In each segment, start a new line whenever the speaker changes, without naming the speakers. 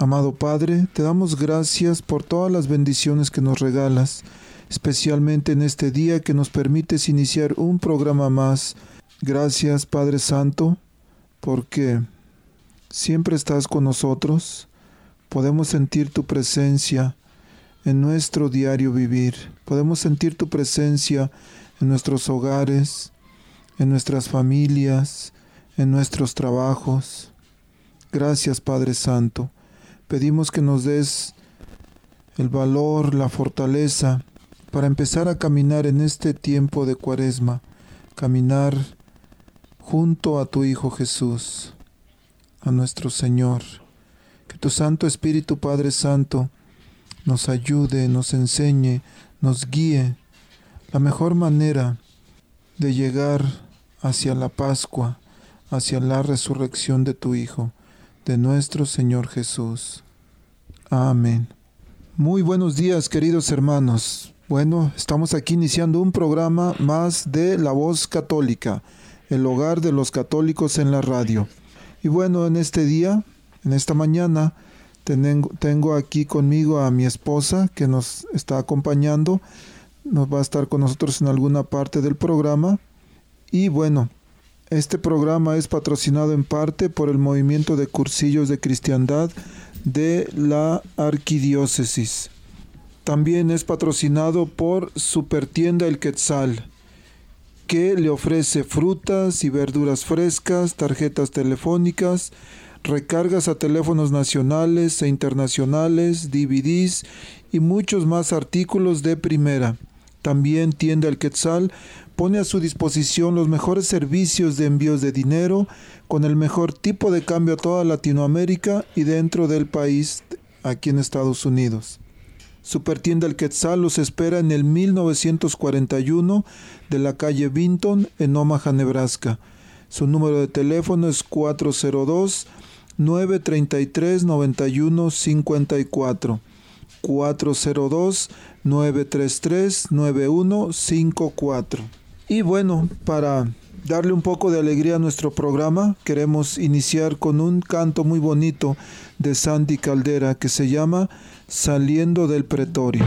Amado Padre, te damos gracias por todas las bendiciones que nos regalas, especialmente en este día que nos permites iniciar un programa más. Gracias, Padre Santo, porque siempre estás con nosotros. Podemos sentir tu presencia en nuestro diario vivir. Podemos sentir tu presencia en nuestros hogares, en nuestras familias, en nuestros trabajos. Gracias, Padre Santo Pedimos que nos des el valor, la fortaleza para empezar a caminar en este tiempo de cuaresma, caminar junto a tu Hijo Jesús, a nuestro Señor. Que tu Santo Espíritu Padre Santo nos ayude, nos enseñe, nos guíe la mejor manera de llegar hacia la Pascua, hacia la resurrección de tu Hijo de nuestro Señor Jesús. Amén. Muy buenos días queridos hermanos. Bueno, estamos aquí iniciando un programa más de La Voz Católica, el hogar de los católicos en la radio. Y bueno, en este día, en esta mañana, tengo, aquí conmigo a mi esposa que nos está acompañando. Nos va a estar con nosotros en alguna parte del programa. Y bueno, este programa es patrocinado en parte por el movimiento de cursillos de cristiandad de la arquidiócesis. También es patrocinado por Supertienda El Quetzal, que le ofrece frutas y verduras frescas, tarjetas telefónicas, recargas a teléfonos nacionales e internacionales, DVDs y muchos más artículos de primera. También Tienda El Quetzal pone a su disposición los mejores servicios de envíos de dinero con el mejor tipo de cambio a toda Latinoamérica y dentro del país aquí en Estados Unidos. Supertienda El Quetzal los espera en el 1941 de la calle Vinton en Omaha, Nebraska. Su número de teléfono es 402 933 9154. 402 933 9154. Y bueno, para darle un poco de alegría a nuestro programa, queremos iniciar con un canto muy bonito de Sandy Caldera que se llama Saliendo del Pretorio.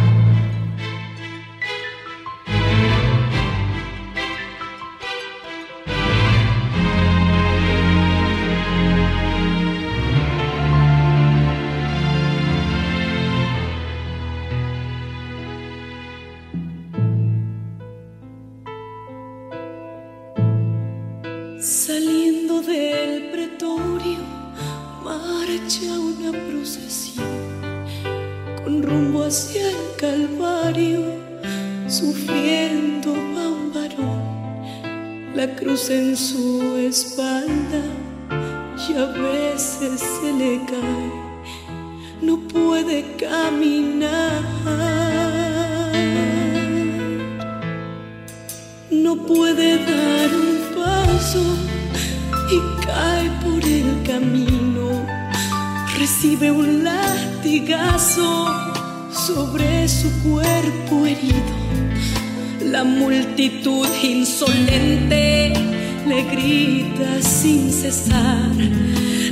En su espalda y a veces se le cae, no puede caminar, no puede dar un paso y cae por el camino, recibe un latigazo sobre su cuerpo herido la multitud insolente le grita sin cesar,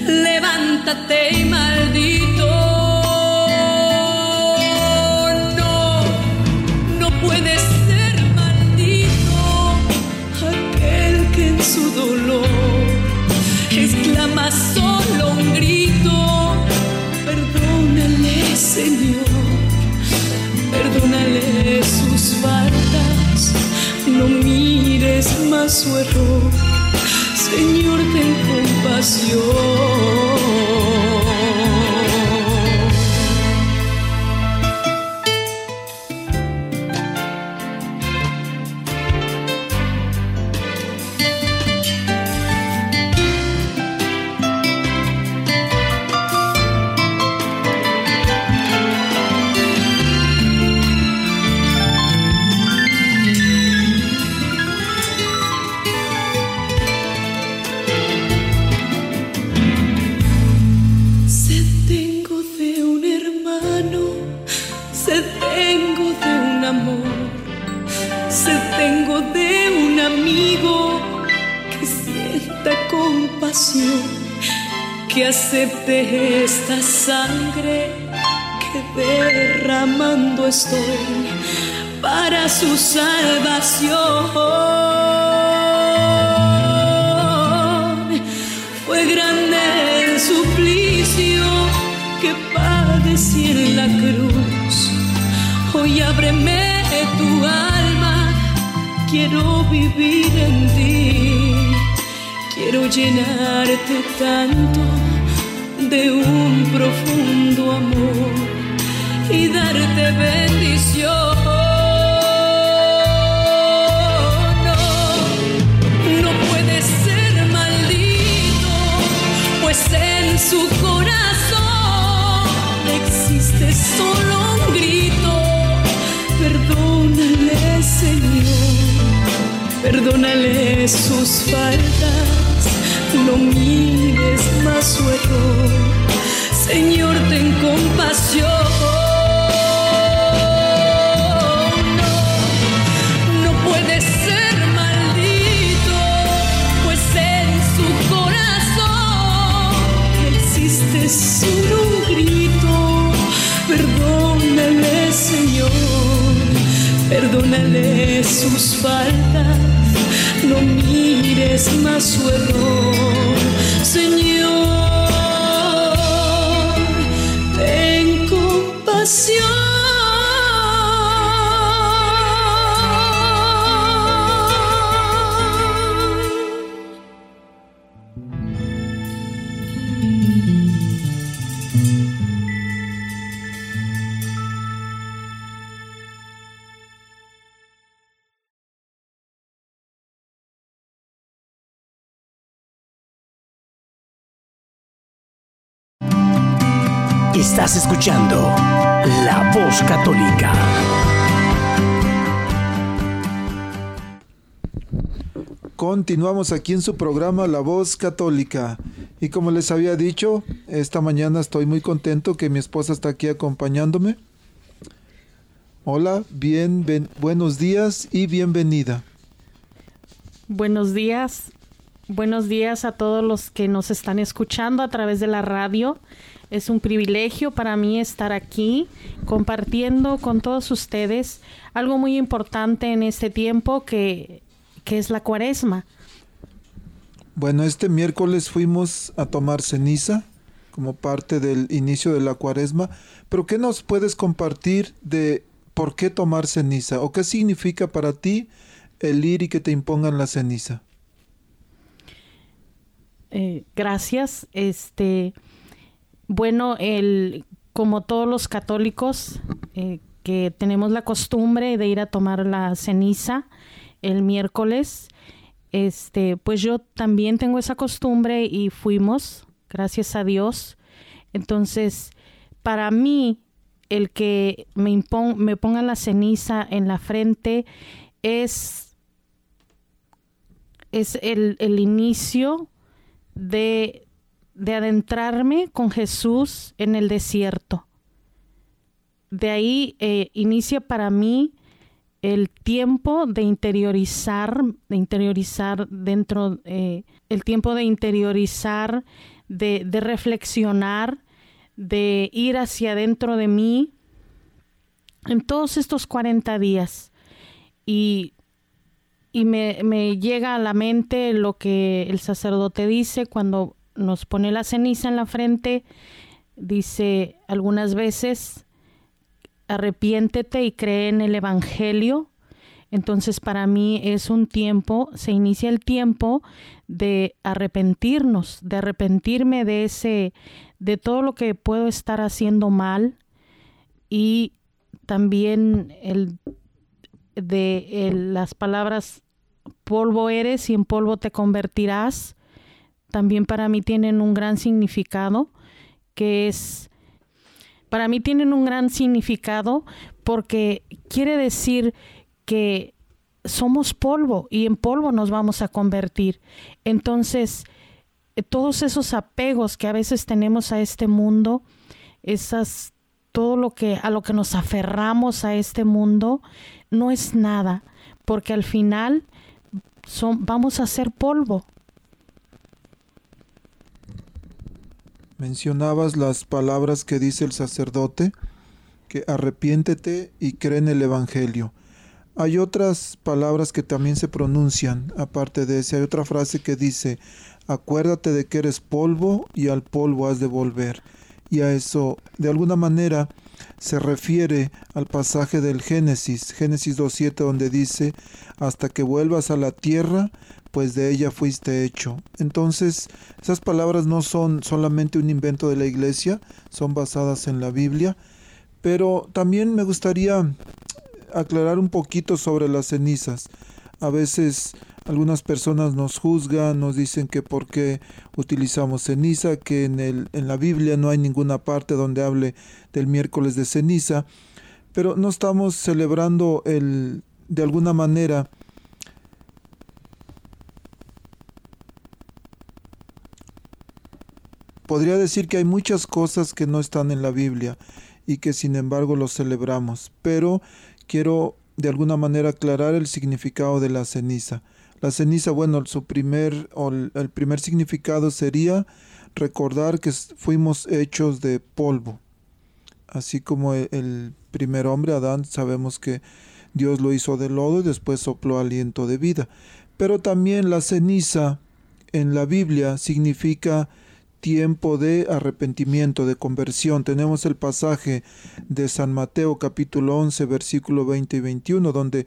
levántate y maldito. No, no puede ser maldito aquel que en su dolor más su error, Señor, ten compasión. Acepte esta sangre que derramando estoy para su salvación. Fue grande el suplicio que padecí en la cruz. Hoy ábreme tu alma, quiero vivir en ti. Quiero llenarte tanto de un profundo amor y darte bendición. su corazón existe solo un grito. Perdónale, Señor, perdónale sus faltas, no mires más su error. Señor, ten compasión. solo un grito. Perdónale, Señor, perdónale sus faltas. No mires más su error, Señor. Ten compasión.
Estás escuchando La Voz Católica.
Continuamos aquí en su programa La Voz Católica. Y como les había dicho, esta mañana estoy muy contento que mi esposa está aquí acompañándome. Hola, bien, buenos días y bienvenida.
Buenos días, buenos días a todos los que nos están escuchando a través de la radio es un privilegio para mí estar aquí compartiendo con todos ustedes algo muy importante en este tiempo que, es la cuaresma.
Bueno, este miércoles fuimos a tomar ceniza como parte del inicio de la cuaresma, pero ¿qué nos puedes compartir de por qué tomar ceniza o qué significa para ti el ir y que te impongan la ceniza?
Eh, gracias. Este, bueno, el, como todos los católicos eh, que tenemos la costumbre de ir a tomar la ceniza el miércoles, este, pues yo también tengo esa costumbre y fuimos, gracias a Dios. Entonces, para mí, el que me, me pongan la ceniza en la frente es, es el, el inicio de, de adentrarme con Jesús en el desierto. De ahí eh, inicia para mí el tiempo de interiorizar, de interiorizar dentro, eh, el tiempo de interiorizar, de, reflexionar, de ir hacia adentro de mí en todos estos 40 días. Y, y me, me llega a la mente lo que el sacerdote dice cuando nos pone la ceniza en la frente, dice algunas veces, arrepiéntete y cree en el Evangelio. Entonces para mí es un tiempo, se inicia el tiempo de arrepentirnos, de arrepentirme de ese, de todo lo que puedo estar haciendo mal y también el de las palabras polvo eres y en polvo te convertirás también para mí tienen un gran significado, que es, para mí tienen un gran significado porque quiere decir que somos polvo y en polvo nos vamos a convertir. Entonces, eh, todos esos apegos que a veces tenemos a este mundo, esas todo lo que a lo que nos aferramos a este mundo no es nada, porque al final son, vamos a ser polvo
Mencionabas las palabras que dice el sacerdote, que arrepiéntete y cree en el Evangelio. Hay otras palabras que también se pronuncian, aparte de ese. Hay otra frase que dice, acuérdate de que eres polvo y al polvo has de volver. Y a eso, de alguna manera, se refiere al pasaje del Génesis, Génesis 2.7, donde dice, hasta que vuelvas a la tierra, pues de ella fuiste hecho. Entonces, esas palabras no son solamente un invento de la iglesia, son basadas en la Biblia, pero también me gustaría aclarar un poquito sobre las cenizas. A veces algunas personas nos juzgan, nos dicen que por qué utilizamos ceniza, que en, el, en la Biblia no hay ninguna parte donde hable del miércoles de ceniza, pero no estamos celebrando el, de alguna manera podría decir que hay muchas cosas que no están en la Biblia y que sin embargo los celebramos, pero quiero de alguna manera aclarar el significado de la ceniza. La ceniza, bueno, su primer o el primer significado sería recordar que fuimos hechos de polvo. Así como e, el primer hombre, Adán, sabemos que Dios lo hizo de lodo y después sopló aliento de vida. Pero también la ceniza en la Biblia significa tiempo de arrepentimiento, de conversión. Tenemos el pasaje de San Mateo capítulo 11 versículo 20 y 21 donde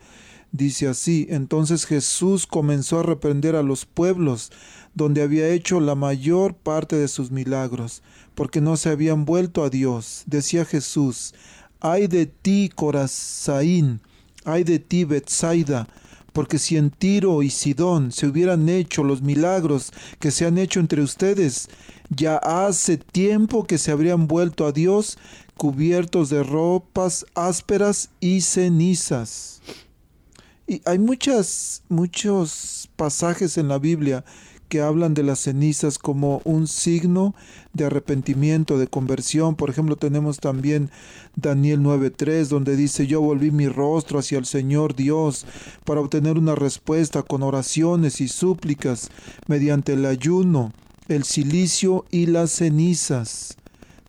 Dice así, entonces Jesús comenzó a reprender a los pueblos donde había hecho la mayor parte de sus milagros, porque no se habían vuelto a Dios. Decía Jesús, ay de ti, Corazaín, ay de ti, Betsaida, porque si en Tiro y Sidón se hubieran hecho los milagros que se han hecho entre ustedes, ya hace tiempo que se habrían vuelto a Dios cubiertos de ropas ásperas y cenizas. Y hay muchos pasajes en la Biblia que hablan de las cenizas como un signo de arrepentimiento, de conversión. Por ejemplo, tenemos también Daniel 9.3, donde dice, yo volví mi rostro hacia el Señor Dios para obtener una respuesta con oraciones y súplicas mediante el ayuno, el silicio y las cenizas.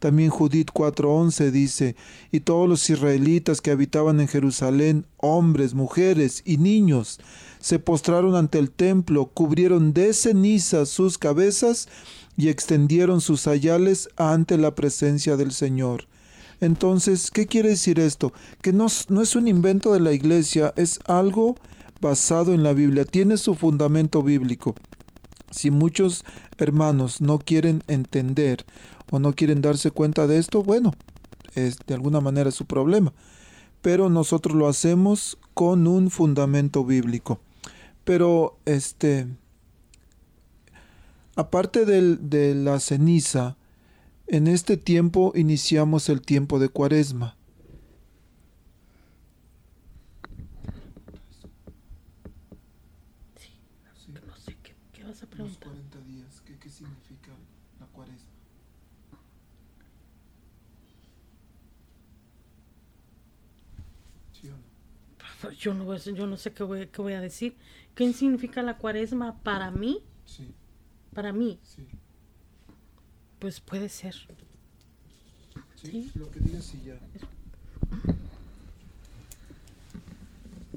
También Judith 4:11 dice, y todos los israelitas que habitaban en Jerusalén, hombres, mujeres y niños, se postraron ante el templo, cubrieron de ceniza sus cabezas y extendieron sus sayales ante la presencia del Señor. Entonces, ¿qué quiere decir esto? Que no, no es un invento de la iglesia, es algo basado en la Biblia, tiene su fundamento bíblico. Si muchos hermanos no quieren entender o no quieren darse cuenta de esto, bueno, es de alguna manera su problema. Pero nosotros lo hacemos con un fundamento bíblico. Pero este aparte de la ceniza, en este tiempo iniciamos el tiempo de Cuaresma.
no sé qué, vas a preguntar.
días, ¿qué significa la Cuaresma?
Yo no, yo no sé qué voy, qué voy a decir. ¿Qué significa la cuaresma para mí?
Sí.
Para mí.
Sí.
Pues puede ser.
Sí, lo que digas y ya.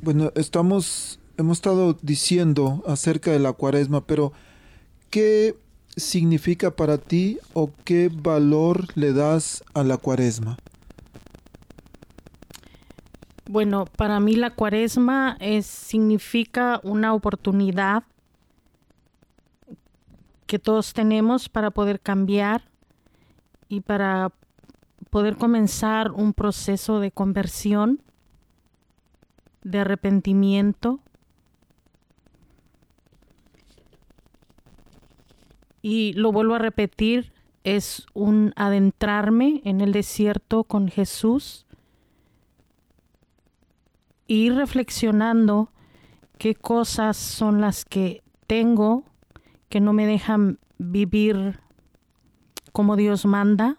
Bueno, estamos, hemos estado diciendo acerca de la cuaresma, pero ¿qué significa para ti o qué valor le das a la cuaresma?
Bueno, para mí la cuaresma es, significa una oportunidad que todos tenemos para poder cambiar y para poder comenzar un proceso de conversión, de arrepentimiento. Y lo vuelvo a repetir, es un adentrarme en el desierto con Jesús ir reflexionando qué cosas son las que tengo que no me dejan vivir como Dios manda,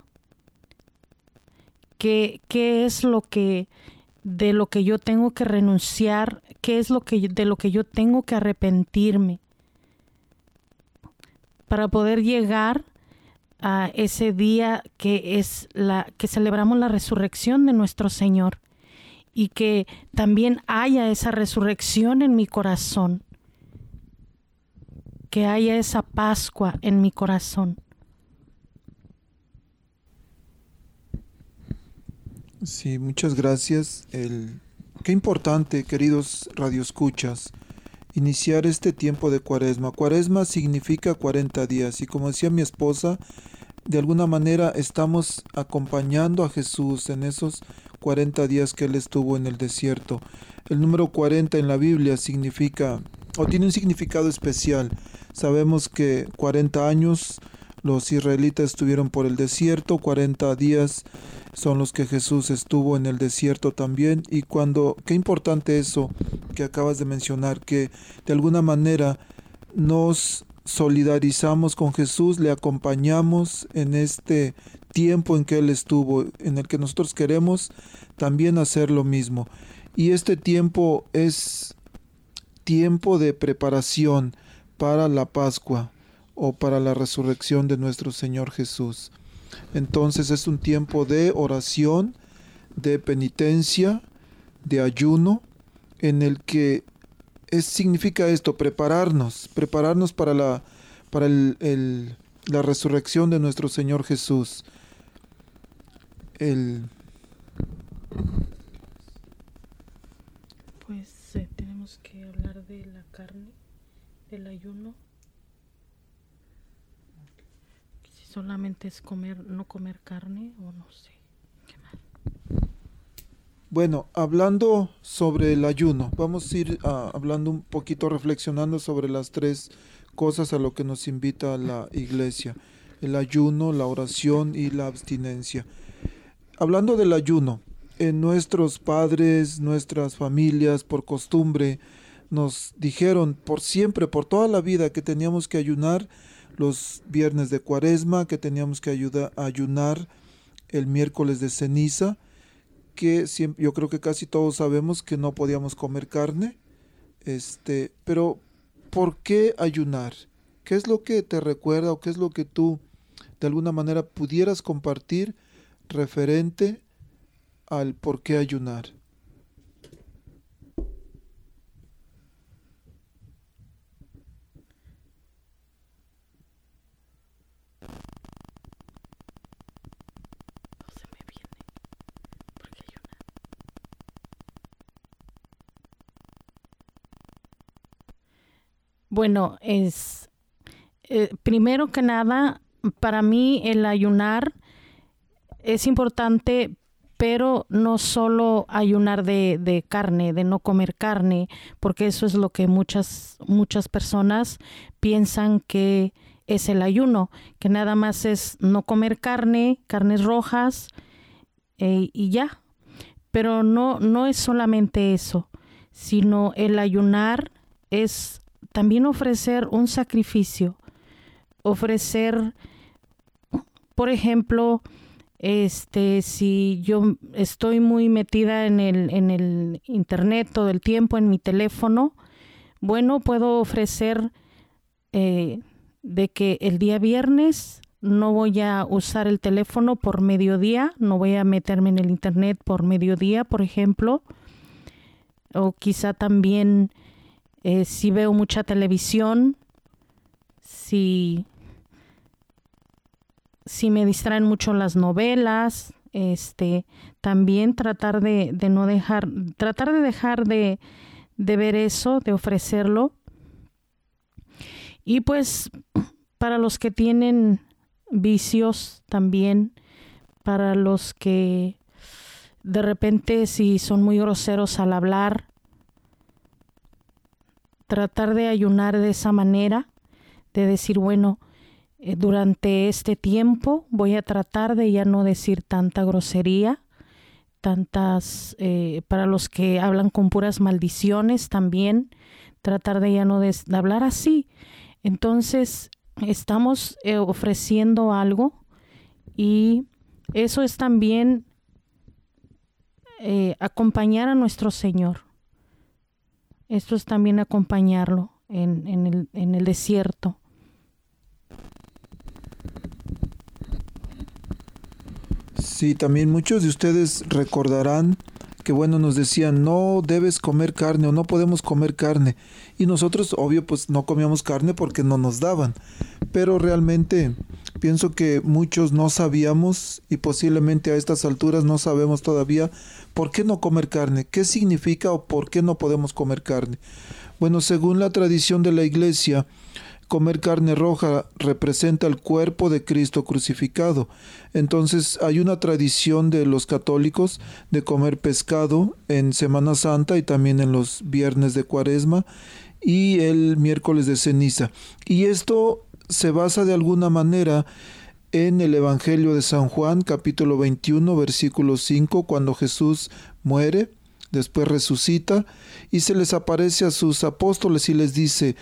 qué, qué es lo que de lo que yo tengo que renunciar, qué es lo que de lo que yo tengo que arrepentirme para poder llegar a ese día que es la que celebramos la resurrección de nuestro Señor y que también haya esa resurrección en mi corazón, que haya esa Pascua en mi corazón.
Sí, muchas gracias. El, qué importante, queridos radioescuchas, iniciar este tiempo de cuaresma. Cuaresma significa 40 días y como decía mi esposa, de alguna manera estamos acompañando a Jesús en esos 40 días que él estuvo en el desierto. El número 40 en la Biblia significa o tiene un significado especial. Sabemos que 40 años los israelitas estuvieron por el desierto, 40 días son los que Jesús estuvo en el desierto también. Y cuando, qué importante eso que acabas de mencionar, que de alguna manera nos solidarizamos con Jesús, le acompañamos en este tiempo en que Él estuvo, en el que nosotros queremos también hacer lo mismo. Y este tiempo es tiempo de preparación para la Pascua o para la resurrección de nuestro Señor Jesús. Entonces es un tiempo de oración, de penitencia, de ayuno, en el que es, significa esto, prepararnos, prepararnos para la, para el, la resurrección de nuestro Señor Jesús. El,
pues eh, tenemos que hablar de la carne, del ayuno. solamente es comer, no comer carne o no sé.
Bueno, hablando sobre el ayuno, vamos a ir ah, hablando un poquito, reflexionando sobre las tres cosas a lo que nos invita la iglesia. El ayuno, la oración y la abstinencia. Hablando del ayuno, en nuestros padres, nuestras familias, por costumbre, nos dijeron por siempre, por toda la vida, que teníamos que ayunar los viernes de cuaresma, que teníamos que ayunar el miércoles de ceniza, que siempre, yo creo que casi todos sabemos que no podíamos comer carne, este, pero ¿por qué ayunar? ¿Qué es lo que te recuerda o qué es lo que tú de alguna manera pudieras compartir referente al por qué ayunar?
Bueno, es eh, primero que nada, para mí el ayunar es importante, pero no solo ayunar de, de, carne, de no comer carne, porque eso es lo que muchas, muchas personas piensan que es el ayuno, que nada más es no comer carne, carnes rojas eh, y ya. Pero no, no es solamente eso, sino el ayunar es también ofrecer un sacrificio, ofrecer, por ejemplo, este, si yo estoy muy metida en el, en el internet todo el tiempo, en mi teléfono, bueno, puedo ofrecer eh, de que el día viernes no voy a usar el teléfono por mediodía, no voy a meterme en el internet por mediodía, por ejemplo, o quizá también eh, si veo mucha televisión, si, si me distraen mucho las novelas, este, también tratar de, de no dejar, tratar de dejar de, de ver eso, de ofrecerlo. Y pues para los que tienen vicios también, para los que de repente si son muy groseros al hablar, tratar de ayunar de esa manera, de decir, bueno, durante este tiempo voy a tratar de ya no decir tanta grosería, tantas, eh, para los que hablan con puras maldiciones también, tratar de ya no de, hablar así. Entonces, estamos eh, ofreciendo algo y eso es también acompañar a nuestro Señor esto es también acompañarlo en, el, en el desierto.
Sí, también muchos de ustedes recordarán que bueno, nos decían, no debes comer carne o no podemos comer carne. Y nosotros, obvio, pues no comíamos carne porque no nos daban. Pero realmente pienso que muchos no sabíamos y posiblemente a estas alturas no sabemos todavía por qué no comer carne, qué significa o por qué no podemos comer carne. Bueno, según la tradición de la iglesia, comer carne roja representa el cuerpo de Cristo crucificado. Entonces hay una tradición de los católicos de comer pescado en Semana Santa y también en los viernes de Cuaresma y el miércoles de ceniza. Y esto se basa de alguna manera en el Evangelio de San Juan capítulo 21 versículo 5 cuando Jesús muere después resucita y se les aparece a sus apóstoles y les dice,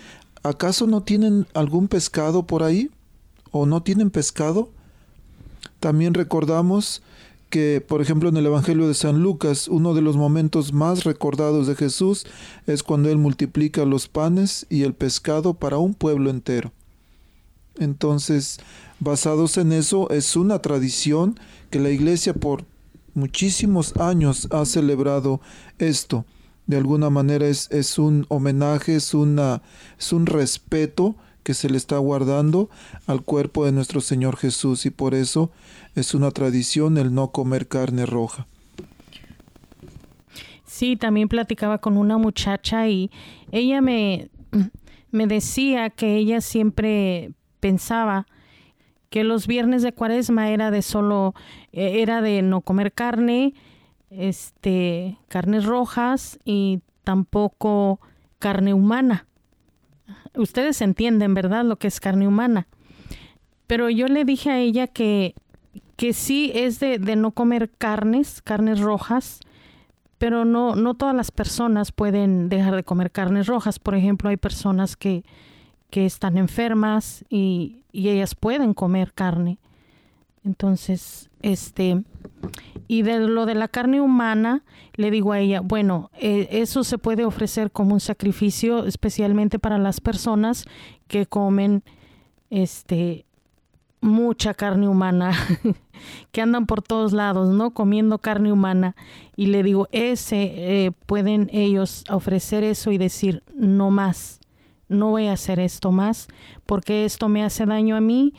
¿acaso no tienen algún pescado por ahí? ¿O no tienen pescado? También recordamos que, por ejemplo, en el Evangelio de San Lucas, uno de los momentos más recordados de Jesús es cuando Él multiplica los panes y el pescado para un pueblo entero. Entonces, basados en eso, es una tradición que la Iglesia por muchísimos años ha celebrado esto de alguna manera es, es un homenaje, es, una, es un respeto que se le está guardando al cuerpo de nuestro Señor Jesús y por eso es una tradición el no comer carne roja.
Sí, también platicaba con una muchacha y ella me, me decía que ella siempre pensaba que los viernes de cuaresma era de solo, e, era de no comer carne, este, carnes rojas y tampoco carne humana. Ustedes entienden, ¿verdad? Lo que es carne humana. Pero yo le dije a ella que, que sí es de, de no comer carnes, carnes rojas, pero no, no todas las personas pueden dejar de comer carnes rojas. Por ejemplo, hay personas que, que están enfermas y, y ellas pueden comer carne. Entonces, este, y de lo de la carne humana, le digo a ella, bueno, eh, eso se puede ofrecer como un sacrificio, especialmente para las personas que comen este mucha carne humana, que andan por todos lados, ¿no? Comiendo carne humana. Y le digo, ese eh, pueden ellos ofrecer eso y decir, no más, no voy a hacer esto más, porque esto me hace daño a mí,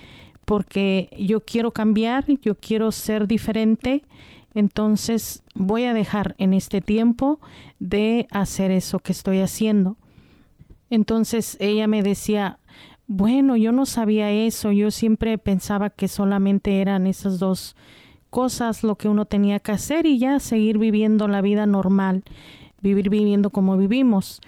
porque yo quiero cambiar, yo quiero ser diferente entonces voy a dejar en este tiempo de hacer eso que estoy haciendo. Entonces ella me decía, bueno, yo no sabía eso, yo siempre pensaba que solamente eran esas dos cosas lo que uno tenía que hacer y ya seguir viviendo la vida normal, vivir viviendo como vivimos.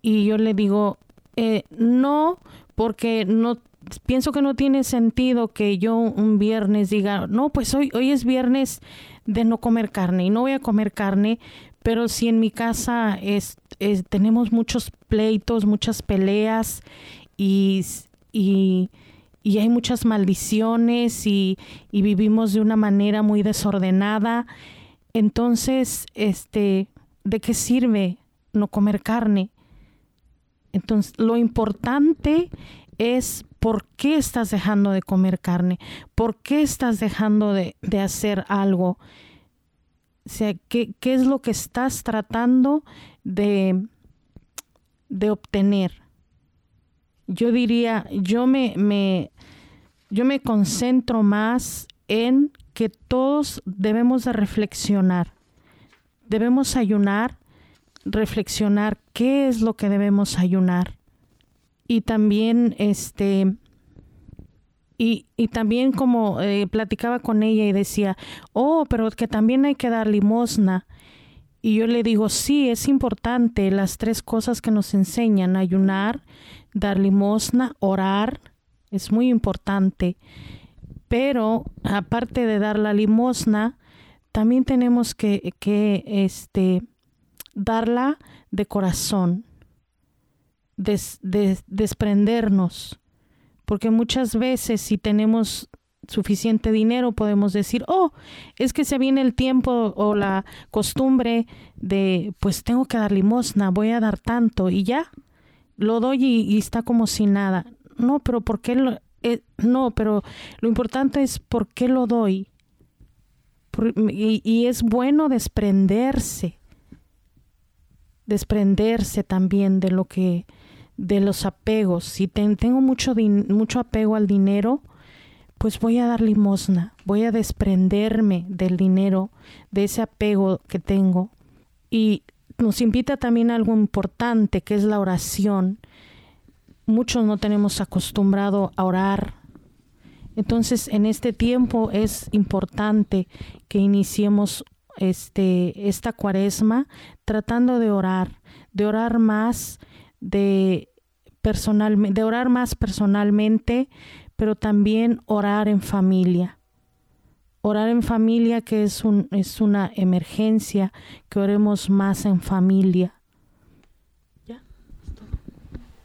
Y yo le digo, eh, no, porque no pienso que no tiene sentido que yo un viernes diga, no, pues hoy, hoy es viernes de no comer carne y no voy a comer carne, pero si en mi casa es, tenemos muchos pleitos, muchas peleas y, y, hay muchas maldiciones y, y, vivimos de una manera muy desordenada, entonces, este, ¿de qué sirve no comer carne? Entonces, lo importante es por qué estás dejando de comer carne, por qué estás dejando de, hacer algo. O sea, ¿qué, ¿qué, es lo que estás tratando de, de obtener? Yo diría, yo me, me, yo me concentro más en que todos debemos de reflexionar. Debemos ayunar, reflexionar qué es lo que debemos ayunar y también este y, y también como eh, platicaba con ella y decía, oh, pero que también hay que dar limosna. Y yo le digo, sí, es importante las tres cosas que nos enseñan, ayunar, dar limosna, orar, es muy importante. Pero aparte de dar la limosna, también tenemos que, que este, darla de corazón desprendernos, porque muchas veces si tenemos suficiente dinero podemos decir, oh, es que se viene el tiempo o la costumbre de, pues tengo que dar limosna, voy a dar tanto y ya, lo doy y, está como si nada. No, pero ¿por qué lo, eh, no, pero lo importante es por qué lo doy. y, es bueno desprenderse, desprenderse también de lo que, de los apegos. Si tengo mucho, mucho apego al dinero, pues voy a dar limosna, voy a desprenderme del dinero, de ese apego que tengo. Y nos invita también a algo importante, que es la oración. Muchos no tenemos acostumbrado a orar. Entonces, en este tiempo es importante que iniciemos este, esta cuaresma tratando de orar, de orar más, de, personalmente, de orar más personalmente, pero también orar en familia. Orar en familia que es, un, es una emergencia, que oremos más en familia.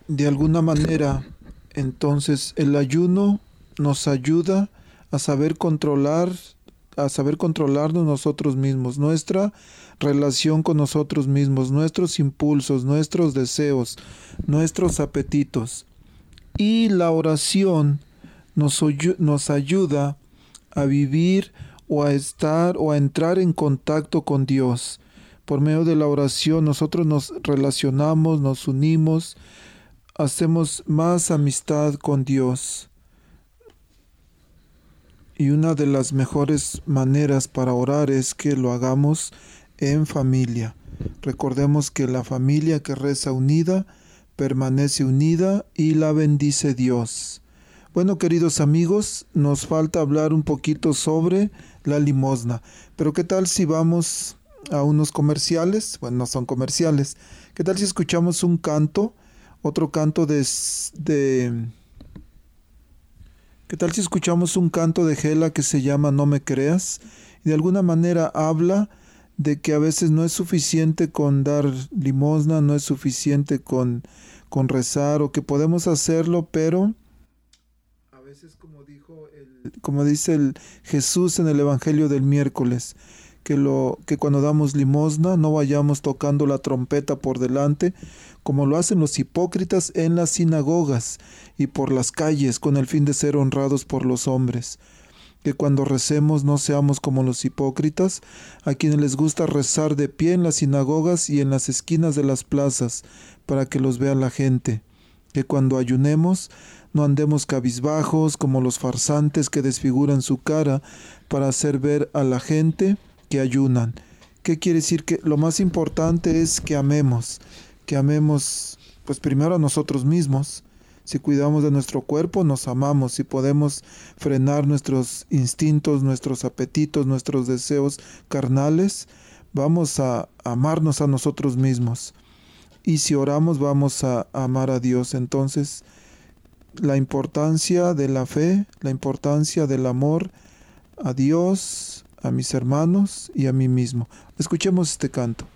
De alguna manera, entonces el ayuno nos ayuda a saber controlar a saber controlarnos nosotros mismos, nuestra relación con nosotros mismos, nuestros impulsos, nuestros deseos, nuestros apetitos. Y la oración nos, ayuda a vivir o a estar o a entrar en contacto con Dios. Por medio de la oración nosotros nos relacionamos, nos unimos, hacemos más amistad con Dios. Y una de las mejores maneras para orar es que lo hagamos en familia. Recordemos que la familia que reza unida permanece unida y la bendice Dios. Bueno, queridos amigos, nos falta hablar un poquito sobre la limosna. Pero ¿qué tal si vamos a unos comerciales? Bueno, no son comerciales. ¿Qué tal si escuchamos un canto? Otro canto de, de ¿Qué tal si escuchamos un canto de Gela que se llama No me creas? Y de alguna manera habla de que a veces no es suficiente con dar limosna, no es suficiente con, con rezar o que podemos hacerlo, pero a veces como dijo el, como dice Jesús en el Evangelio del miércoles, que lo que cuando damos limosna no vayamos tocando la trompeta por delante, como lo hacen los hipócritas en las sinagogas y por las calles con el fin de ser honrados por los hombres. Que cuando recemos no seamos como los hipócritas, a quienes les gusta rezar de pie en las sinagogas y en las esquinas de las plazas, para que los vea la gente. Que cuando ayunemos no andemos cabizbajos como los farsantes que desfiguran su cara para hacer ver a la gente que ayunan. ¿Qué quiere decir? Que lo más importante es que amemos, que amemos pues primero a nosotros mismos. Si cuidamos de nuestro cuerpo, nos amamos. Si podemos frenar nuestros instintos, nuestros apetitos, nuestros deseos carnales, vamos a amarnos a nosotros mismos. Y si oramos, vamos a amar a Dios. Entonces, la importancia de la fe, la importancia del amor a Dios, a mis hermanos y a mí mismo. Escuchemos este canto.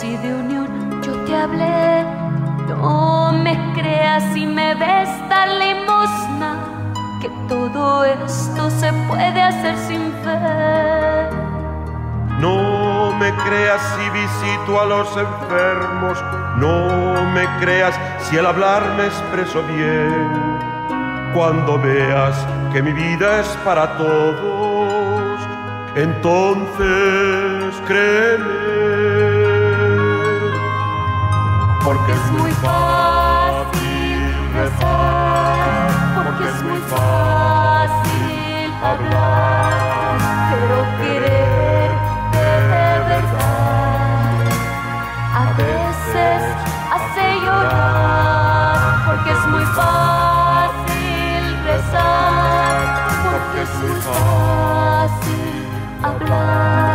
Si de unión yo te hablé, no me creas si me ves dar limosna que todo esto se puede hacer sin fe.
No me creas si visito a los enfermos, no me creas si al hablar me expreso bien. Cuando veas que mi vida es para todos, entonces créeme.
Porque es muy fácil rezar porque es muy fácil hablar, pero querer de verdad a veces hace llorar, porque es muy fácil rezar, porque es muy fácil hablar,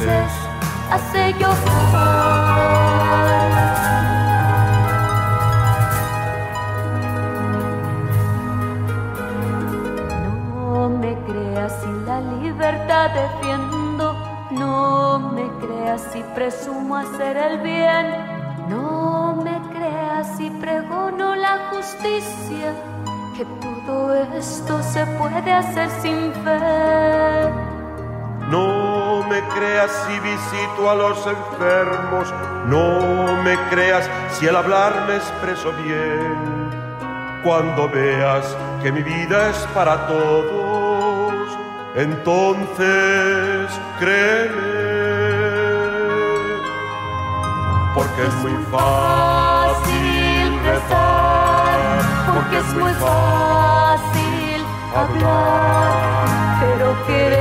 veces hace llorar. libertad defiendo. No me creas si presumo hacer el bien. No me creas si pregono la justicia. Que todo esto se puede hacer sin fe.
No me creas si visito a los enfermos. No me creas si al hablar me expreso bien. Cuando veas que mi vida es para todos, entonces créeme. Porque es muy fácil rezar, porque es muy fácil hablar, pero querer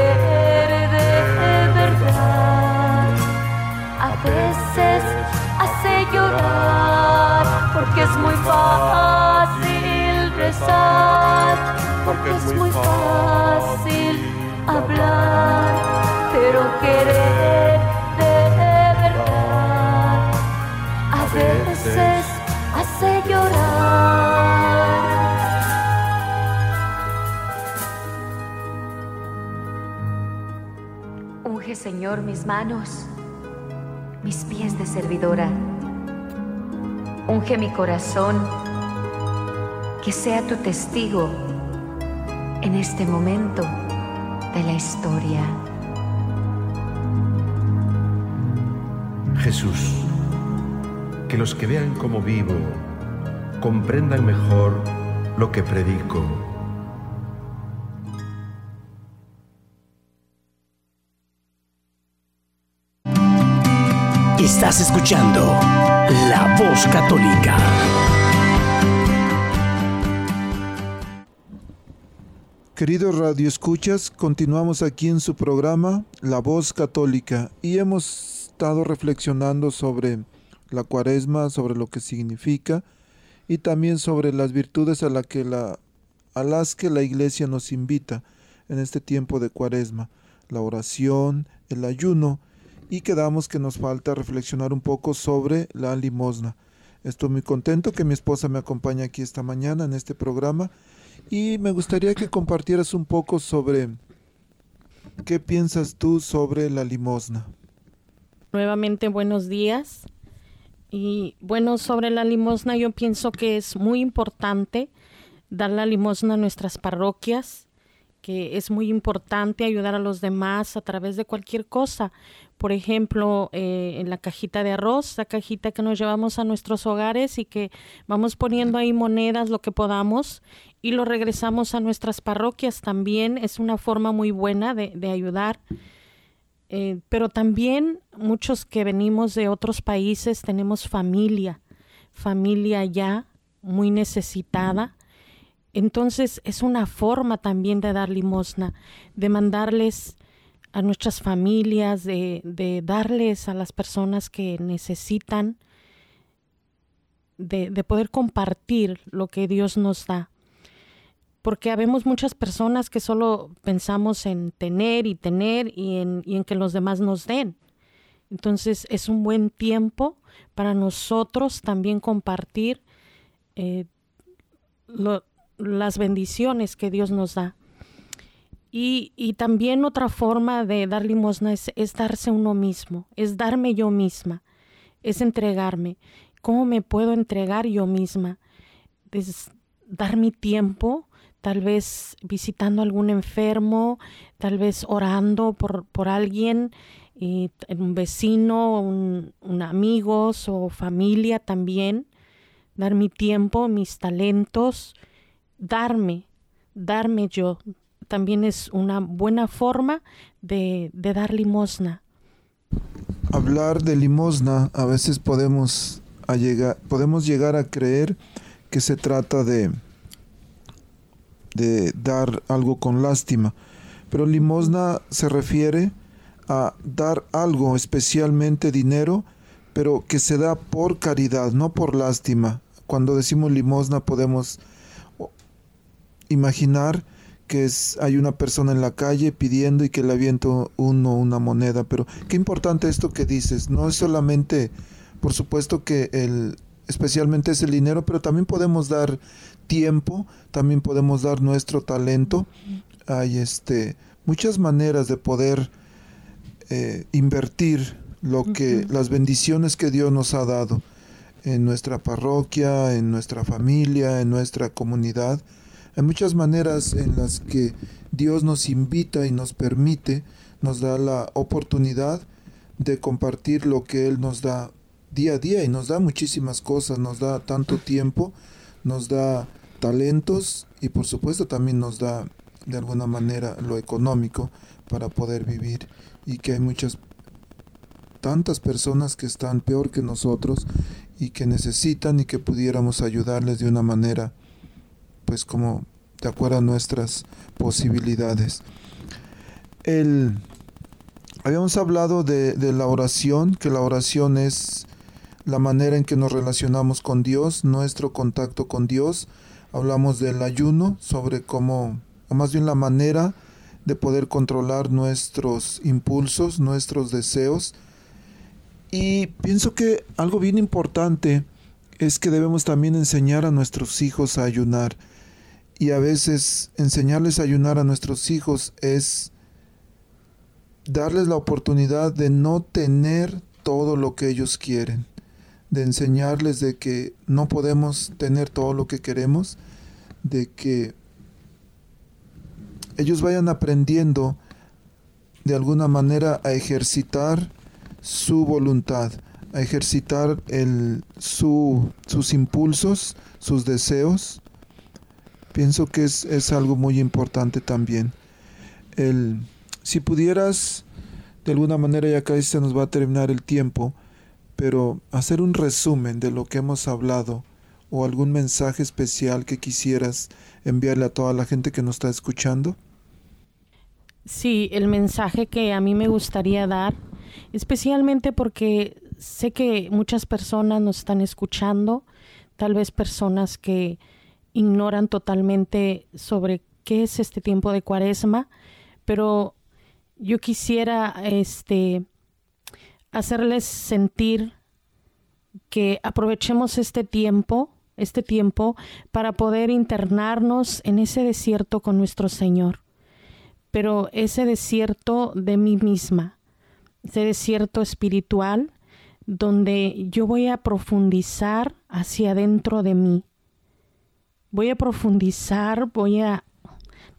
porque es muy fácil rezar, porque es muy fácil hablar, pero querer de verdad a veces hace llorar. Unge, Señor, mis manos, mis pies de servidora. Unge mi corazón, que sea tu testigo en este momento de la historia.
Jesús, que los que vean cómo vivo comprendan mejor lo que predico.
Estás escuchando La Voz Católica.
Queridos radioescuchas, continuamos aquí en su programa La Voz Católica y hemos estado reflexionando sobre la cuaresma, sobre lo que significa y también sobre las virtudes a, a las que la iglesia nos invita en este tiempo de cuaresma, la oración, el ayuno y quedamos que nos falta reflexionar un poco sobre la limosna. Estoy muy contento que mi esposa me acompañe aquí esta mañana en este programa y me gustaría que compartieras un poco sobre qué piensas tú sobre la limosna.
Nuevamente buenos días. Y bueno, sobre la limosna yo pienso que es muy importante dar la limosna a nuestras parroquias, es muy importante ayudar a los demás a través de cualquier cosa. Por ejemplo, eh, en la cajita de arroz, la cajita que nos llevamos a nuestros hogares y que vamos poniendo ahí monedas, lo que podamos, y lo regresamos a nuestras parroquias también. Es una forma muy buena de, de ayudar. Eh, pero también muchos que venimos de otros países tenemos familia, familia ya muy necesitada. Entonces es una forma también de dar limosna, de mandarles a nuestras familias, de, de darles a las personas que necesitan, de, de poder compartir lo que Dios nos da porque habemos muchas personas que solo pensamos en tener y tener y en, y en, que los demás nos den. Entonces es un buen tiempo para nosotros también compartir eh, lo, las bendiciones que Dios nos da. Y, y, también otra forma de dar limosna es, darse uno mismo, es darme yo misma, es entregarme. ¿Cómo me puedo entregar yo misma? Es dar mi tiempo, tal vez visitando algún enfermo, tal vez orando por, por alguien, un vecino, un, un amigos o familia también, dar mi tiempo, mis talentos, darme, darme yo, también es una buena forma de, de dar limosna.
Hablar de limosna, a veces podemos, llegar, podemos llegar a creer que se trata de, de dar algo con lástima. Pero limosna se refiere a dar algo, especialmente dinero, pero que se da por caridad, no por lástima. Cuando decimos limosna podemos imaginar que es, hay una persona en la calle pidiendo y que le aviento uno una moneda, pero qué importante esto que dices, no es solamente, por supuesto que el, especialmente es el dinero, pero también podemos dar tiempo, también podemos dar nuestro talento. Hay este muchas maneras de poder eh, invertir lo que las bendiciones que Dios nos ha dado en nuestra parroquia, en nuestra familia, en nuestra comunidad. Hay muchas maneras en las que Dios nos invita y nos permite, nos da la oportunidad de compartir lo que Él nos da día a día y nos da muchísimas cosas, nos da tanto tiempo, nos da talentos y por supuesto también nos da de alguna manera lo económico para poder vivir. Y que hay muchas tantas personas que están peor que nosotros y que necesitan y que pudiéramos ayudarles de una manera pues como de acuerdo a nuestras posibilidades. El, habíamos hablado de, de la oración, que la oración es la manera en que nos relacionamos con Dios, nuestro contacto con Dios. Hablamos del ayuno, sobre cómo, o más bien la manera de poder controlar nuestros impulsos, nuestros deseos. Y pienso que algo bien importante es que debemos también enseñar a nuestros hijos a ayunar. Y a veces enseñarles a ayunar a nuestros hijos es darles la oportunidad de no tener todo lo que ellos quieren de enseñarles de que no podemos tener todo lo que queremos, de que ellos vayan aprendiendo de alguna manera a ejercitar su voluntad, a ejercitar el, su, sus impulsos, sus deseos. Pienso que es, es algo muy importante también. El, si pudieras, de alguna manera, ya casi se nos va a terminar el tiempo, pero hacer un resumen de lo que hemos hablado o algún mensaje especial que quisieras enviarle a toda la gente que nos está escuchando.
Sí, el mensaje que a mí me gustaría dar, especialmente porque sé que muchas personas nos están escuchando, tal vez personas que ignoran totalmente sobre qué es este tiempo de cuaresma, pero yo quisiera este hacerles sentir que aprovechemos este tiempo, este tiempo, para poder internarnos en ese desierto con nuestro Señor. Pero ese desierto de mí misma, ese desierto espiritual, donde yo voy a profundizar hacia adentro de mí. Voy a profundizar, voy a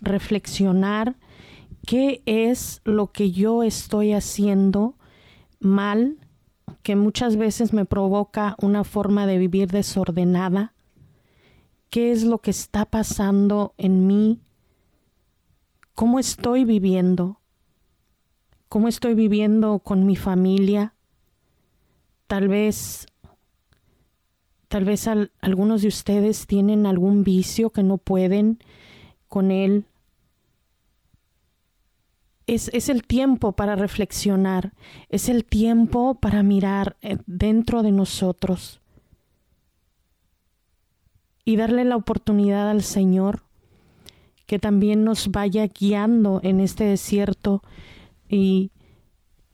reflexionar qué es lo que yo estoy haciendo mal, que muchas veces me provoca una forma de vivir desordenada. ¿Qué es lo que está pasando en mí? ¿Cómo estoy viviendo? ¿Cómo estoy viviendo con mi familia? Tal vez tal vez algunos de ustedes tienen algún vicio que no pueden con él. Es, el tiempo para reflexionar, es el tiempo para mirar eh, dentro de nosotros y darle la oportunidad al Señor que también nos vaya guiando en este desierto y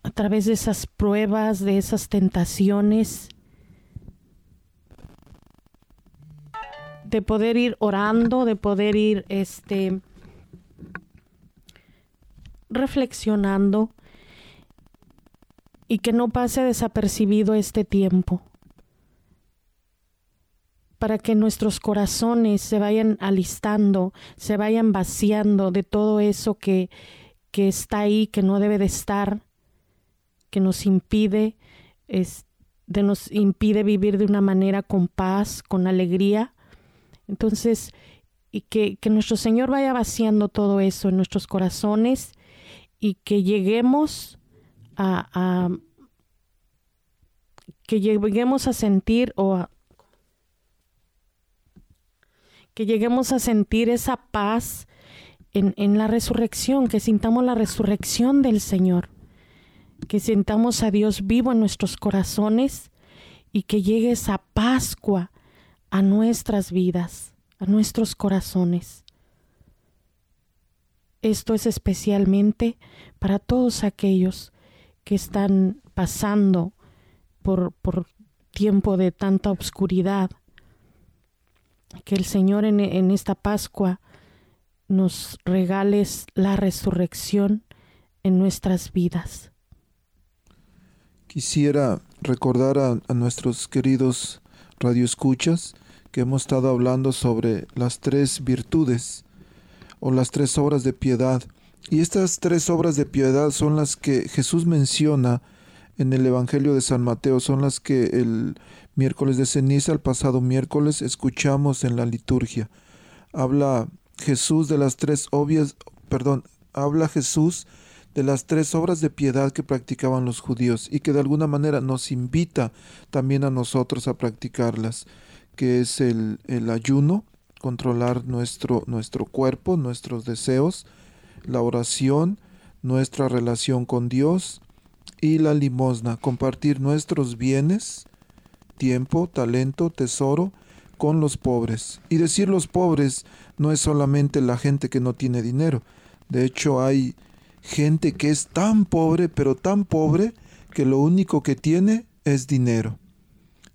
a través de esas pruebas, de esas tentaciones, de poder ir orando, de poder ir este reflexionando y que no pase desapercibido este tiempo, para que nuestros corazones se vayan alistando, se vayan vaciando de todo eso que, que está ahí, que no debe de estar, que nos impide, es, de nos impide vivir de una manera con paz, con alegría. Entonces, y que, que nuestro Señor vaya vaciando todo eso en nuestros corazones y que lleguemos a, que lleguemos a sentir o que lleguemos a sentir esa paz en, en, la resurrección, que sintamos la resurrección del Señor, que sintamos a Dios vivo en nuestros corazones y que llegue esa Pascua a nuestras vidas, a nuestros corazones. Esto es especialmente para todos aquellos que están pasando por, por tiempo de tanta obscuridad. Que el Señor en, esta Pascua nos regales la resurrección en nuestras vidas.
Quisiera recordar a, a nuestros queridos radioescuchas que hemos estado hablando sobre las tres virtudes o las tres obras de piedad. Y estas tres obras de piedad son las que Jesús menciona en el Evangelio de San Mateo, son las que el miércoles de ceniza, el pasado miércoles, escuchamos en la liturgia. Habla Jesús de las tres obvias, perdón, habla Jesús de las tres obras de piedad que practicaban los judíos y que de alguna manera nos invita también a nosotros a practicarlas, que es el, el ayuno, controlar nuestro, nuestro cuerpo, nuestros deseos, la oración, nuestra relación con Dios y la limosna, compartir nuestros bienes, tiempo, talento, tesoro, con los pobres. Y decir los pobres no es solamente la gente que no tiene dinero. De hecho, hay gente que es tan pobre, pero tan pobre, que lo único que tiene es dinero.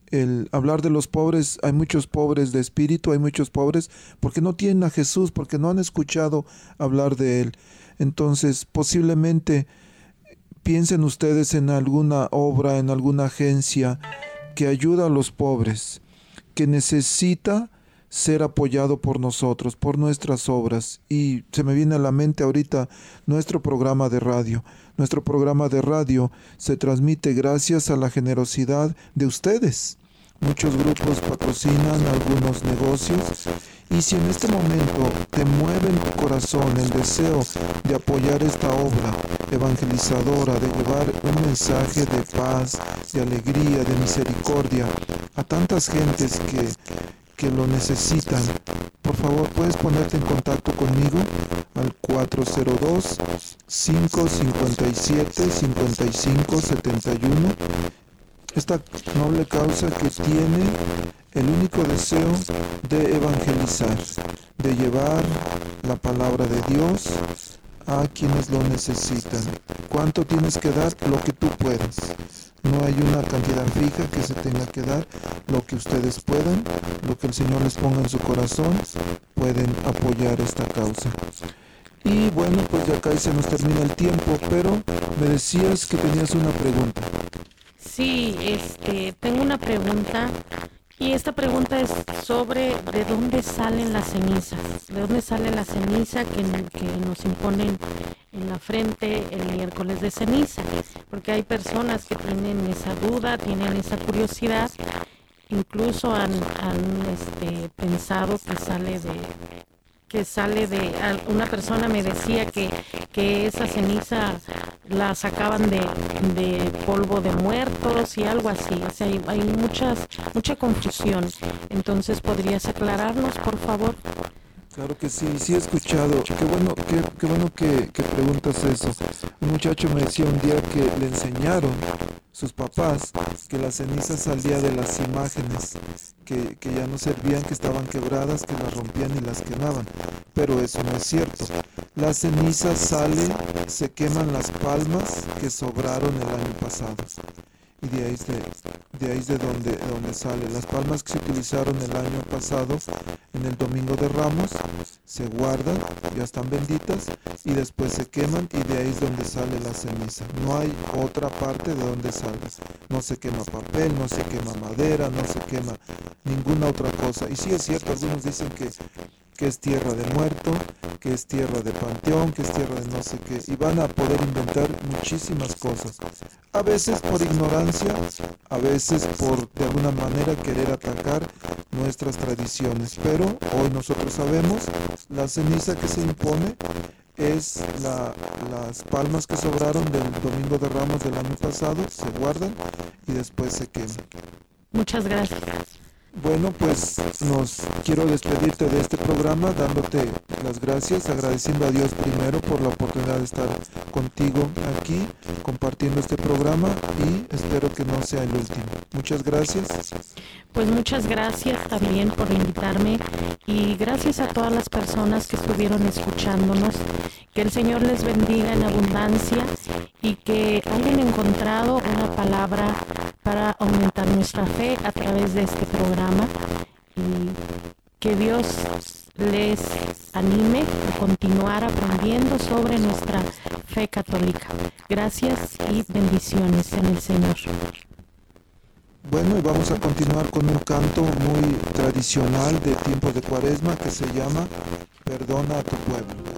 El hablar de los pobres, hay muchos pobres de espíritu, hay muchos pobres porque no tienen a Jesús, porque no han escuchado hablar de Él. Entonces, posiblemente piensen ustedes en alguna obra, en alguna agencia que ayuda a los pobres, que necesita ser apoyado por nosotros, por nuestras obras. Y se me viene a la mente ahorita nuestro programa de radio. Nuestro programa de radio se transmite gracias a la generosidad de ustedes. Muchos grupos patrocinan algunos negocios y si en este momento te mueve en tu corazón el deseo de apoyar esta obra evangelizadora, de llevar un mensaje de paz, de alegría, de misericordia a tantas gentes que que lo necesitan. Por favor, puedes ponerte en contacto conmigo al 402-557-5571. Esta noble causa que tiene el único deseo de evangelizar, de llevar la palabra de Dios a quienes lo necesitan. ¿Cuánto tienes que dar? Lo que tú puedas. No hay una cantidad fija que se tenga que dar. Lo que ustedes puedan, lo que el Señor les ponga en su corazón, pueden apoyar esta causa. Y bueno, pues ya acá se nos termina el tiempo, pero me decías que tenías una pregunta.
Sí, este, tengo una pregunta y esta pregunta es sobre de dónde salen las cenizas, de dónde sale la ceniza que, nos imponen en la frente el miércoles de ceniza, porque hay personas que tienen esa duda, tienen esa curiosidad, incluso han, este, pensado que sale de que sale de una persona me decía que, que esa ceniza la sacaban de, de, polvo de muertos y algo así. O sea, hay, hay muchas, mucha confusión. Entonces, ¿podrías aclararnos, por favor?
Claro que sí, sí he escuchado. Qué bueno, qué, qué bueno que, que, preguntas eso. Un muchacho me decía un día que le enseñaron sus papás que la ceniza salía de las imágenes, que, que ya no servían, que estaban quebradas, que las rompían y las quemaban. Pero eso no es cierto. La ceniza sale, se queman las palmas que sobraron el año pasado y de ahí es de, ahí es de donde, donde sale. Las palmas que se utilizaron el año pasado en el Domingo de Ramos se guardan, ya están benditas y después se queman y de ahí es donde sale la ceniza. No hay otra parte de donde sale. No se quema papel, no se quema madera, no se quema ninguna otra cosa. Y sí es cierto, algunos dicen que que es tierra de muerto, que es tierra de panteón, que es tierra de no sé qué, y van a poder inventar muchísimas cosas. A veces por ignorancia, a veces por de alguna manera querer atacar nuestras tradiciones, pero hoy nosotros sabemos la ceniza que se impone es la, las palmas que sobraron del Domingo de Ramos del año pasado, se guardan y después se queman.
Muchas gracias.
Bueno, pues nos quiero despedirte de este programa dándote las gracias, agradeciendo a Dios primero por la oportunidad de estar contigo aquí compartiendo este programa y espero que no sea el último. Muchas gracias.
Pues muchas gracias también por invitarme y gracias a todas las personas que estuvieron escuchándonos. Que el Señor les bendiga en abundancia y que hayan encontrado una palabra para aumentar nuestra fe a través de este programa y que Dios les anime a continuar aprendiendo sobre nuestra fe católica. Gracias y bendiciones en el Señor.
Bueno, vamos a continuar con un canto muy tradicional de tiempos de cuaresma que se llama Perdona a tu pueblo.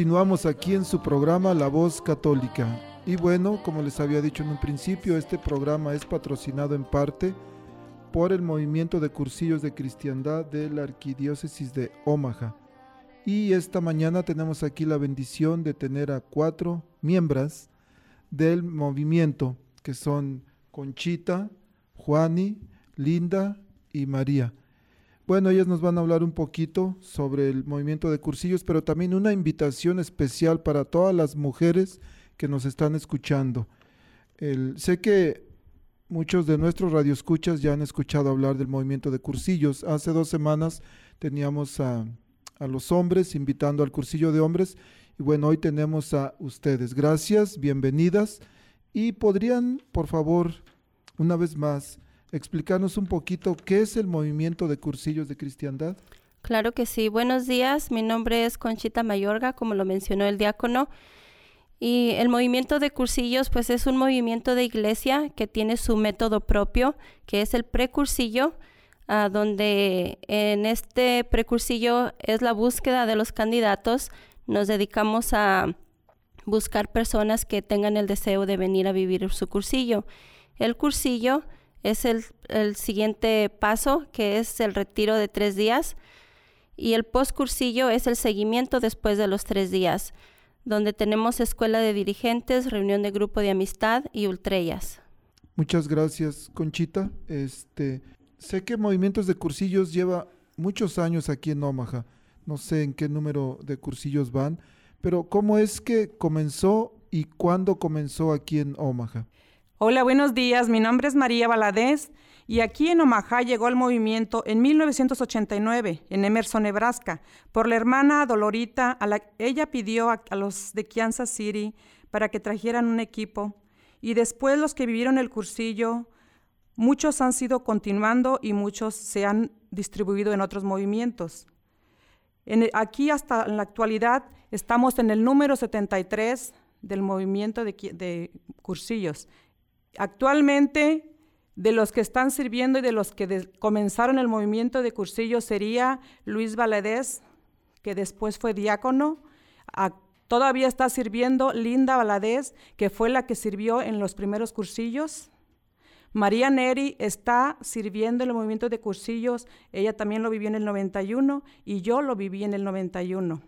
Continuamos aquí en su programa La Voz Católica. Y bueno, como les había dicho en un principio, este programa es patrocinado en parte por el movimiento de cursillos de cristiandad de la Arquidiócesis de Omaha. Y esta mañana tenemos aquí la bendición de tener a cuatro miembros del movimiento, que son Conchita, Juani, Linda y María. Bueno, ellas nos van a hablar un poquito sobre el movimiento de cursillos, pero también una invitación especial para todas las mujeres que nos están escuchando. sé que muchos de nuestros radioescuchas ya han escuchado hablar del movimiento de cursillos. Hace dos semanas teníamos a, a los hombres invitando al cursillo de hombres y bueno, hoy tenemos a ustedes. Gracias, bienvenidas y podrían, por favor, una vez más, explicarnos un poquito qué es el movimiento de cursillos de cristiandad?
Claro que sí. Buenos días. Mi nombre es Conchita Mayorga, como lo mencionó el diácono. Y el movimiento de cursillos, pues es un movimiento de iglesia que tiene su método propio, que es el precursillo, uh, donde en este precursillo es la búsqueda de los candidatos. Nos dedicamos a buscar personas que tengan el deseo de venir a vivir su cursillo. El cursillo es el, siguiente paso, que es el retiro de tres días. Y el postcursillo es el seguimiento después de los tres días, donde tenemos escuela de dirigentes, reunión de grupo de amistad y ultrellas.
Muchas gracias, Conchita. Este, sé que Movimientos de Cursillos lleva muchos años aquí en Omaha. No sé en qué número de cursillos van, pero ¿cómo es que comenzó y cuándo comenzó aquí en Omaha?
Hola, buenos días. Mi nombre es María Valadez y aquí en Omaha llegó el movimiento en 1989 en Emerson, Nebraska, por la hermana Dolorita. A la, ella pidió a, los de Kansas City para que trajeran un equipo y después los que vivieron el cursillo, muchos han sido continuando y muchos se han distribuido en otros movimientos. aquí hasta en la actualidad estamos en el número 73 del movimiento de, de cursillos Actualmente, de los que están sirviendo y de los que comenzaron el movimiento de cursillo sería Luis Valadez, que después fue diácono. todavía está sirviendo Linda Valadez, que fue la que sirvió en los primeros cursillos. María Neri está sirviendo en el movimiento de cursillos. Ella también lo vivió en el 91 y yo lo viví en el 91.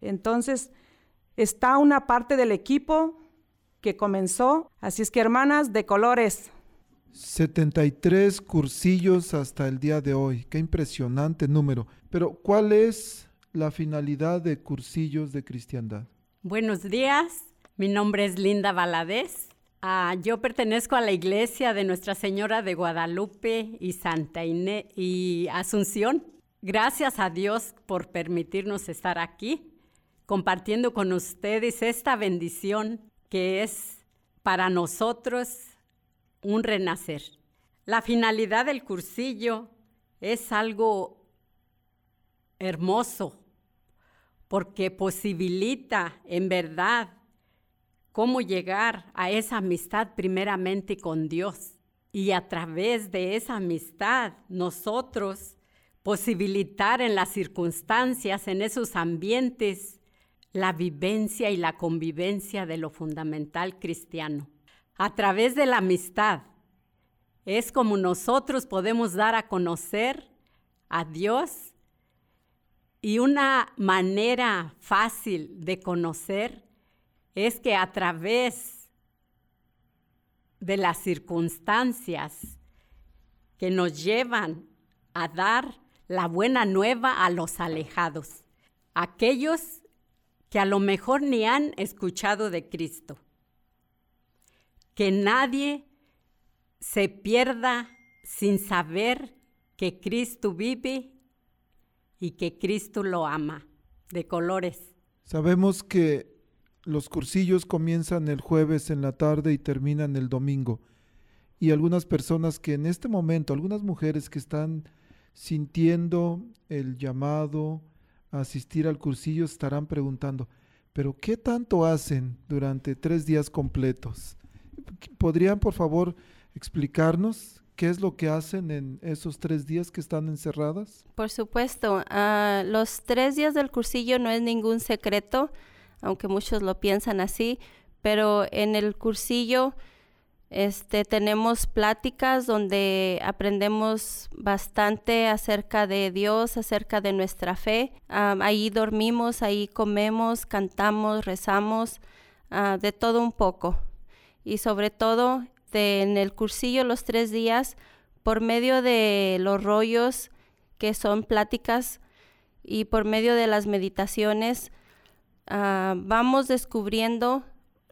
Entonces, está una parte del equipo que comenzó. Así es que hermanas de colores.
73 cursillos hasta el día de hoy. Qué impresionante número. Pero ¿cuál es la finalidad de cursillos de cristiandad?
Buenos días. Mi nombre es Linda Valadez. Ah, yo pertenezco a la iglesia de Nuestra Señora de Guadalupe y Santa Inés y Asunción. Gracias a Dios por permitirnos estar aquí compartiendo con ustedes esta bendición que es para nosotros un renacer. La finalidad del cursillo es algo hermoso porque posibilita en verdad cómo llegar a esa amistad primeramente con Dios y a través de esa amistad nosotros posibilitar en las circunstancias, en esos ambientes, la vivencia y la convivencia de lo fundamental cristiano. A través de la amistad es como nosotros podemos dar a conocer a Dios y una manera fácil de conocer es que a través de las circunstancias que nos llevan a dar la buena nueva a los alejados, aquellos que a lo mejor ni han escuchado de Cristo. Que nadie se pierda sin saber que Cristo vive y que Cristo lo ama, de colores.
Sabemos que los cursillos comienzan el jueves en la tarde y terminan el domingo. Y algunas personas que en este momento, algunas mujeres que están sintiendo el llamado, asistir al cursillo estarán preguntando, pero ¿qué tanto hacen durante tres días completos? ¿Podrían, por favor, explicarnos qué es lo que hacen en esos tres días que están encerradas?
Por supuesto, ah, los tres días del cursillo no es ningún secreto, aunque muchos lo piensan así, pero en el cursillo este, tenemos pláticas donde aprendemos bastante acerca de Dios, acerca de nuestra fe. Ah, ahí dormimos, ahí comemos, cantamos, rezamos, ah, de todo un poco. Y sobre todo en el cursillo los tres días, por medio de los rollos que son pláticas y por medio de las meditaciones, ah, vamos descubriendo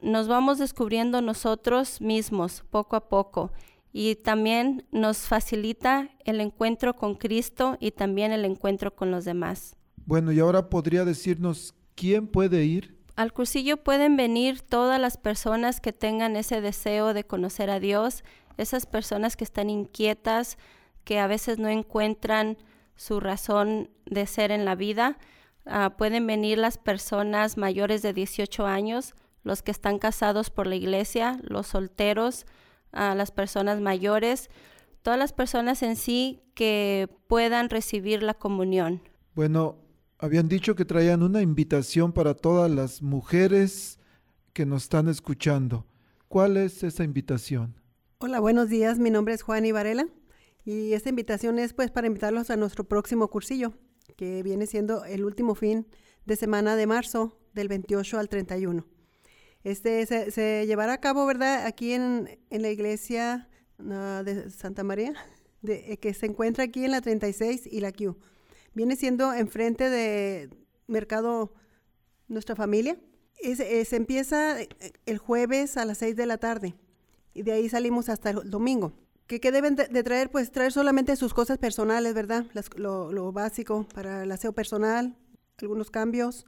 nos vamos descubriendo nosotros mismos poco a poco y también nos facilita el encuentro con Cristo y también el encuentro con los demás.
Bueno, y ahora podría decirnos quién puede ir.
Al cursillo pueden venir todas las personas que tengan ese deseo de conocer a Dios, esas personas que están inquietas, que a veces no encuentran su razón de ser en la vida. Ah, pueden venir las personas mayores de 18 años, los que están casados por la iglesia, los solteros, a las personas mayores, todas las personas en sí que puedan recibir la comunión.
Bueno, habían dicho que traían una invitación para todas las mujeres que nos están escuchando. ¿Cuál es esa invitación?
Hola, buenos días. Mi nombre es Juan Ibarela y esta invitación es pues para invitarlos a nuestro próximo cursillo, que viene siendo el último fin de semana de marzo del 28 al 31. Este se, llevará a cabo, ¿verdad? Aquí en, la iglesia ah, de Santa María, de, eh, que se encuentra aquí en la 36 y la Q. Viene siendo enfrente de Mercado Nuestra Familia. Eh, se empieza eh, el jueves a las 6 de la tarde y de ahí salimos hasta el domingo. ¿Qué, deben de, traer? Pues traer solamente sus cosas personales, ¿verdad? lo, lo, básico para el aseo personal, algunos cambios,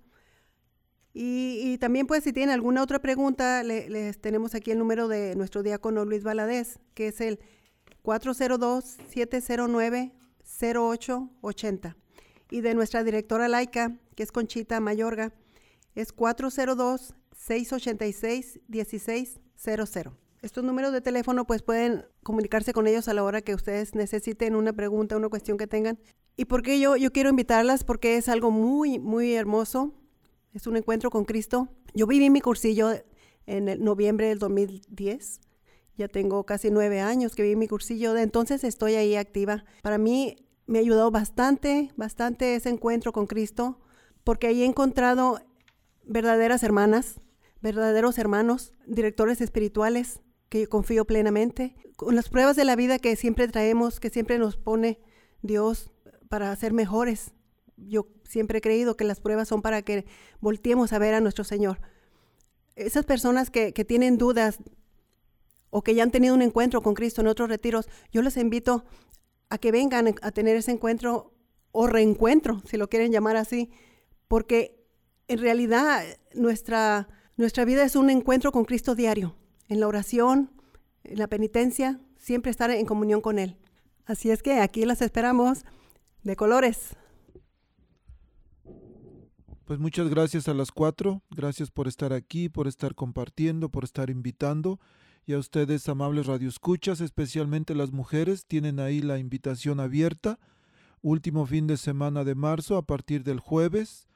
y, también pues si tienen alguna otra pregunta, les tenemos aquí el número de nuestro diácono Luis Valadez, que es el 402-709-0880. Y de nuestra directora laica, que es Conchita Mayorga, es 402-686-1600. Estos números de teléfono pues pueden comunicarse con ellos a la hora que ustedes necesiten una pregunta, una cuestión que tengan. ¿Y por qué yo, yo quiero invitarlas? Porque es algo muy, muy hermoso es un encuentro con Cristo. Yo viví mi cursillo en el noviembre del 2010. Ya tengo casi nueve años que viví mi cursillo, de entonces estoy ahí activa. Para mí me ha ayudado bastante, bastante ese encuentro con Cristo, porque ahí he encontrado verdaderas hermanas, verdaderos hermanos, directores espirituales que yo confío plenamente, con las pruebas de la vida que siempre traemos, que siempre nos pone Dios para ser mejores, yo siempre he creído que las pruebas son para que volteemos a ver a nuestro Señor. Esas personas que, tienen dudas o que ya han tenido un encuentro con Cristo en otros retiros, yo les invito a que vengan a tener ese encuentro o reencuentro, si lo quieren llamar así, porque en realidad nuestra, nuestra vida es un encuentro con Cristo diario, en la oración, en la penitencia, siempre estar en comunión con Él. Así es que aquí las esperamos de colores.
Pues muchas gracias a las cuatro, gracias por estar aquí, por estar compartiendo, por estar invitando. Y a ustedes, amables radioescuchas, especialmente las mujeres, tienen ahí la invitación abierta. Último fin de semana de marzo, a partir del jueves,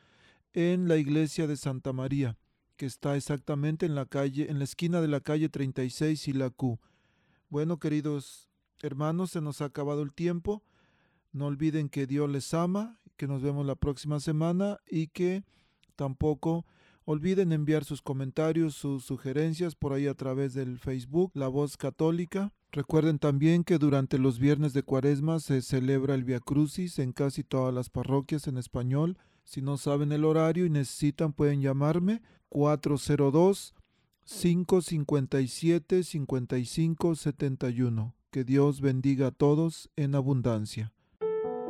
en la iglesia de Santa María, que está exactamente en la calle, en la esquina de la calle 36 y la Q. Bueno, queridos hermanos, se nos ha acabado el tiempo. No olviden que Dios les ama que nos vemos la próxima semana y que tampoco olviden enviar sus comentarios, sus sugerencias por ahí a través del Facebook La Voz Católica. Recuerden también que durante los viernes de Cuaresma se celebra el Via Crucis en casi todas las parroquias en español. Si no saben el horario y necesitan pueden llamarme 402 557 5571. Que Dios bendiga a todos en abundancia.